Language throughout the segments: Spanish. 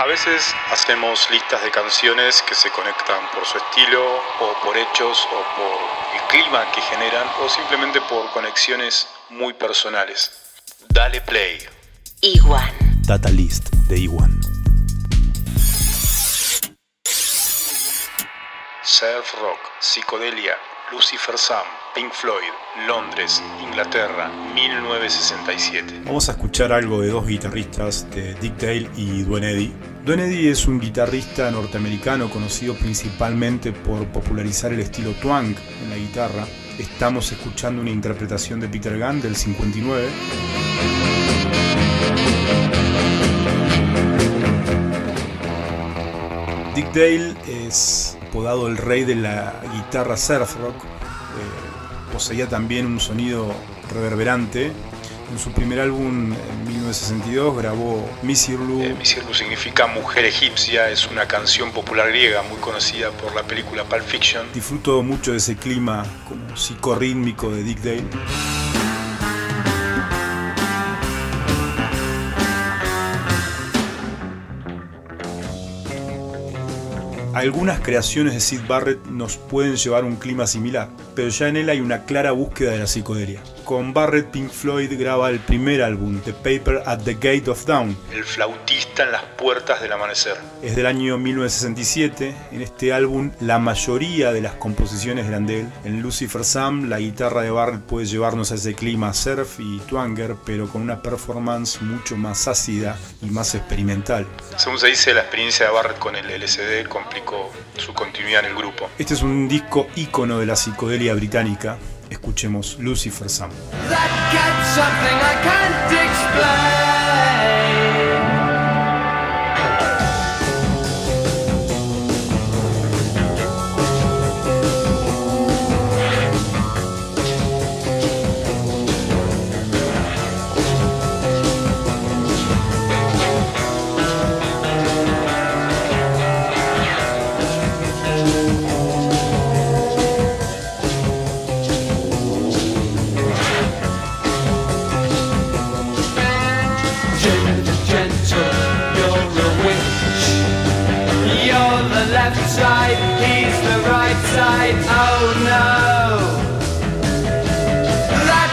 A veces hacemos listas de canciones que se conectan por su estilo o por hechos o por el clima que generan o simplemente por conexiones muy personales. Dale play. Iguan. Data List de Iwan. Surf rock, psicodelia, Lucifer Sam, Pink Floyd, Londres, Inglaterra, 1967. Vamos a escuchar algo de dos guitarristas, de Dick Dale y Dwayne Eddy. Dwayne Eddy es un guitarrista norteamericano conocido principalmente por popularizar el estilo twang en la guitarra. Estamos escuchando una interpretación de Peter Gunn del 59. Dick Dale es apodado el rey de la guitarra surf rock. Eh, poseía también un sonido reverberante. En su primer álbum, en 1962, grabó Misirlu. Eh, Misirlu significa mujer egipcia, es una canción popular griega muy conocida por la película Pulp Fiction. Disfruto mucho de ese clima como psicorrítmico de Dick Dale. Algunas creaciones de Sid Barrett nos pueden llevar a un clima similar, pero ya en él hay una clara búsqueda de la psicodelia. Con Barrett, Pink Floyd graba el primer álbum, The Paper at the Gate of Dawn. El flautista en las puertas del amanecer. Es del año 1967. En este álbum, la mayoría de las composiciones eran de él. En Lucifer Sam, la guitarra de Barrett puede llevarnos a ese clima surf y twanger, pero con una performance mucho más ácida y más experimental. Según se dice, la experiencia de Barrett con el LSD complicó su continuidad en el grupo. Este es un disco ícono de la psicodelia británica. Escuchemos Lucifer Sam. Side, he's the right side, oh no. That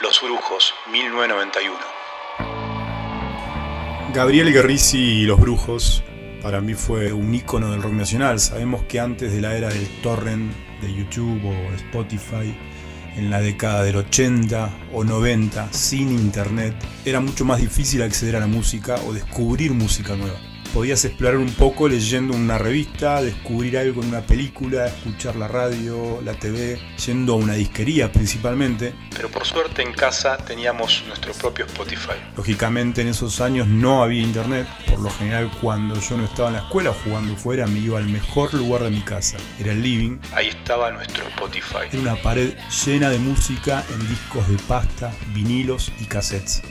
Los Brujos, 1991. Gabriel Guerrisi y Los Brujos para mí fue un ícono del rock nacional. Sabemos que antes de la era del torrent de YouTube o Spotify, en la década del 80 o 90, sin internet, era mucho más difícil acceder a la música o descubrir música nueva. Podías explorar un poco leyendo una revista, descubrir algo en una película, escuchar la radio, la TV, yendo a una disquería principalmente. Pero por suerte en casa teníamos nuestro propio Spotify. Lógicamente en esos años no había internet, por lo general cuando yo no estaba en la escuela jugando fuera me iba al mejor lugar de mi casa, era el living. Ahí estaba nuestro Spotify. Era una pared llena de música en discos de pasta, vinilos y cassettes.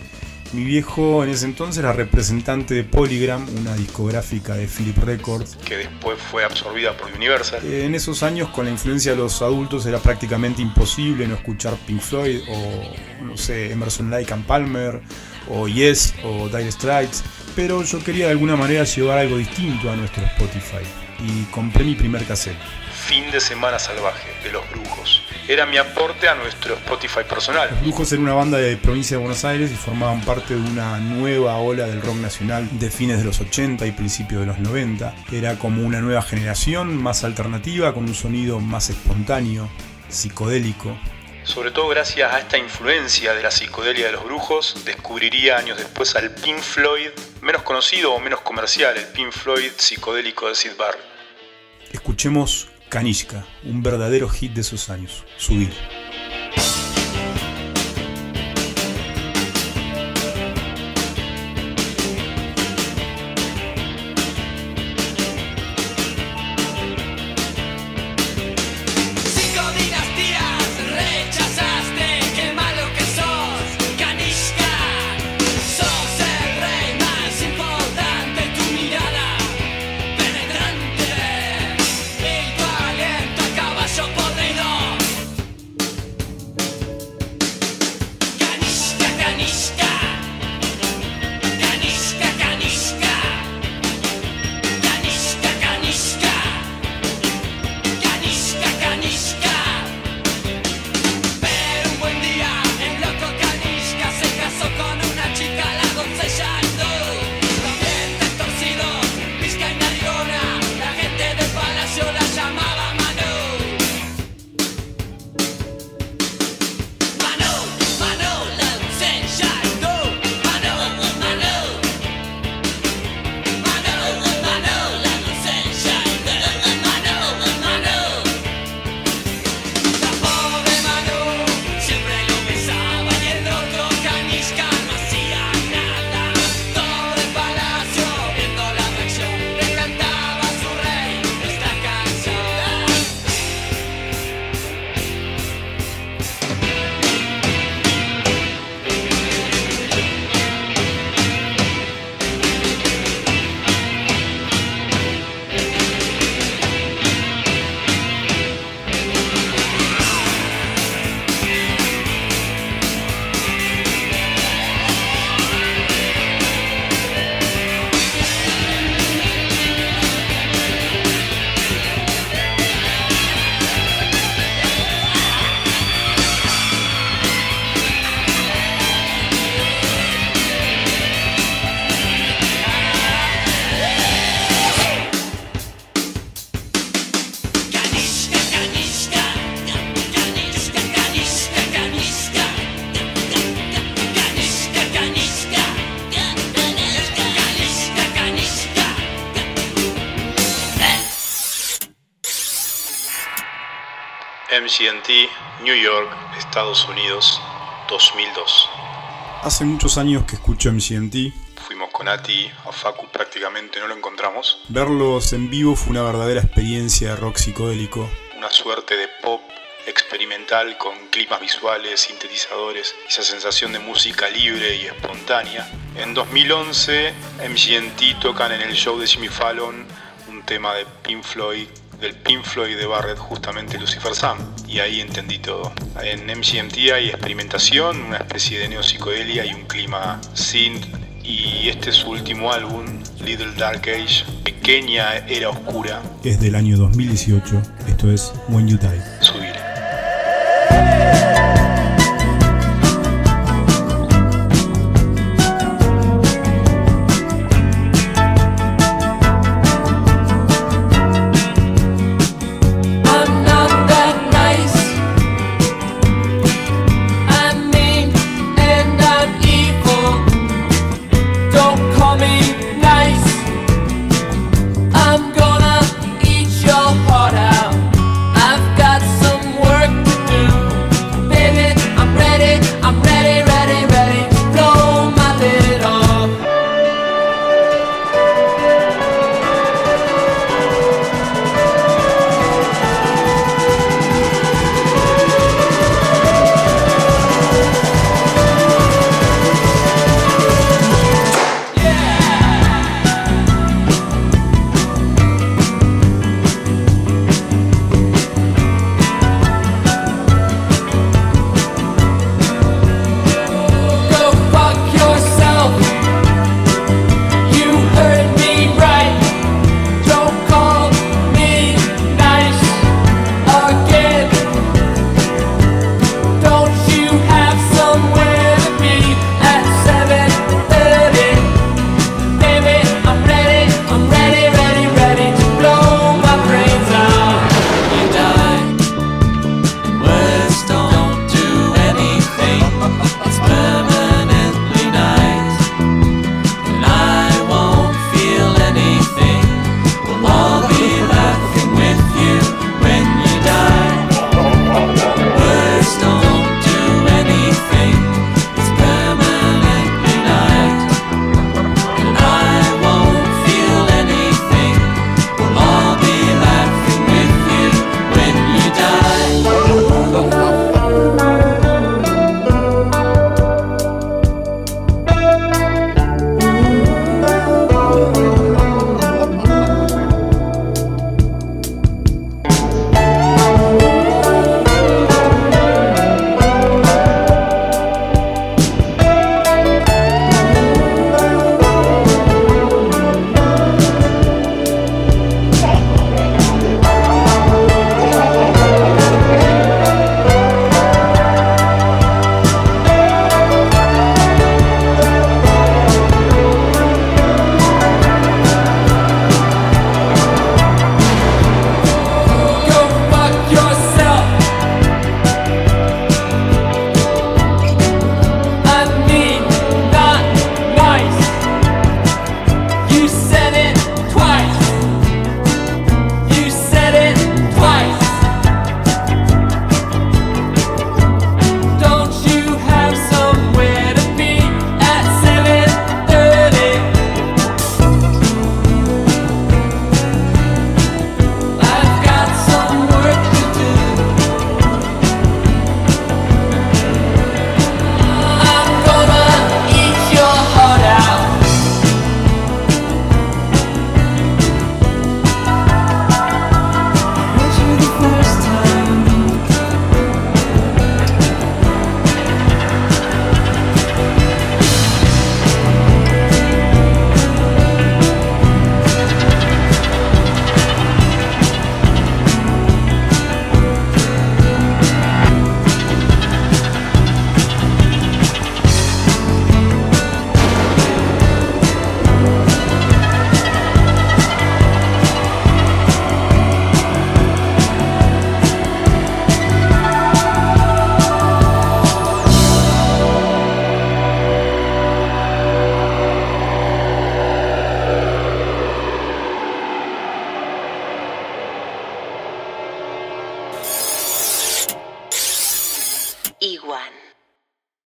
Mi viejo en ese entonces era representante de Polygram, una discográfica de Philip Records. Que después fue absorbida por Universal. Eh, en esos años, con la influencia de los adultos, era prácticamente imposible no escuchar Pink Floyd o, no sé, Emerson Lake and Palmer, o Yes, o Dire Straits. Pero yo quería de alguna manera llevar algo distinto a nuestro Spotify. Y compré mi primer cassette. Fin de semana salvaje de los brujos era mi aporte a nuestro Spotify personal. Los Brujos eran una banda de provincia de Buenos Aires y formaban parte de una nueva ola del rock nacional de fines de los 80 y principios de los 90. Era como una nueva generación más alternativa, con un sonido más espontáneo, psicodélico. Sobre todo gracias a esta influencia de la psicodelia de los brujos, descubriría años después al Pink Floyd, menos conocido o menos comercial, el Pink Floyd psicodélico de Sid Barrett. Escuchemos Kanishka, un verdadero hit de esos años. Subir. MGMT, New York, Estados Unidos, 2002. Hace muchos años que escucho MGMT. Fuimos con Ati a Facu, prácticamente no lo encontramos. Verlos en vivo fue una verdadera experiencia de rock psicodélico. Una suerte de pop experimental con climas visuales, sintetizadores, esa sensación de música libre y espontánea. En 2011, MGMT tocan en el show de Jimmy Fallon un tema de Pink Floyd del Pink de Barrett, justamente Lucifer Sam, y ahí entendí todo. En MGMT hay experimentación, una especie de neopsicodelia y un clima synth, y este es su último álbum, Little Dark Age, Pequeña Era Oscura. Es del año 2018, esto es When You Die.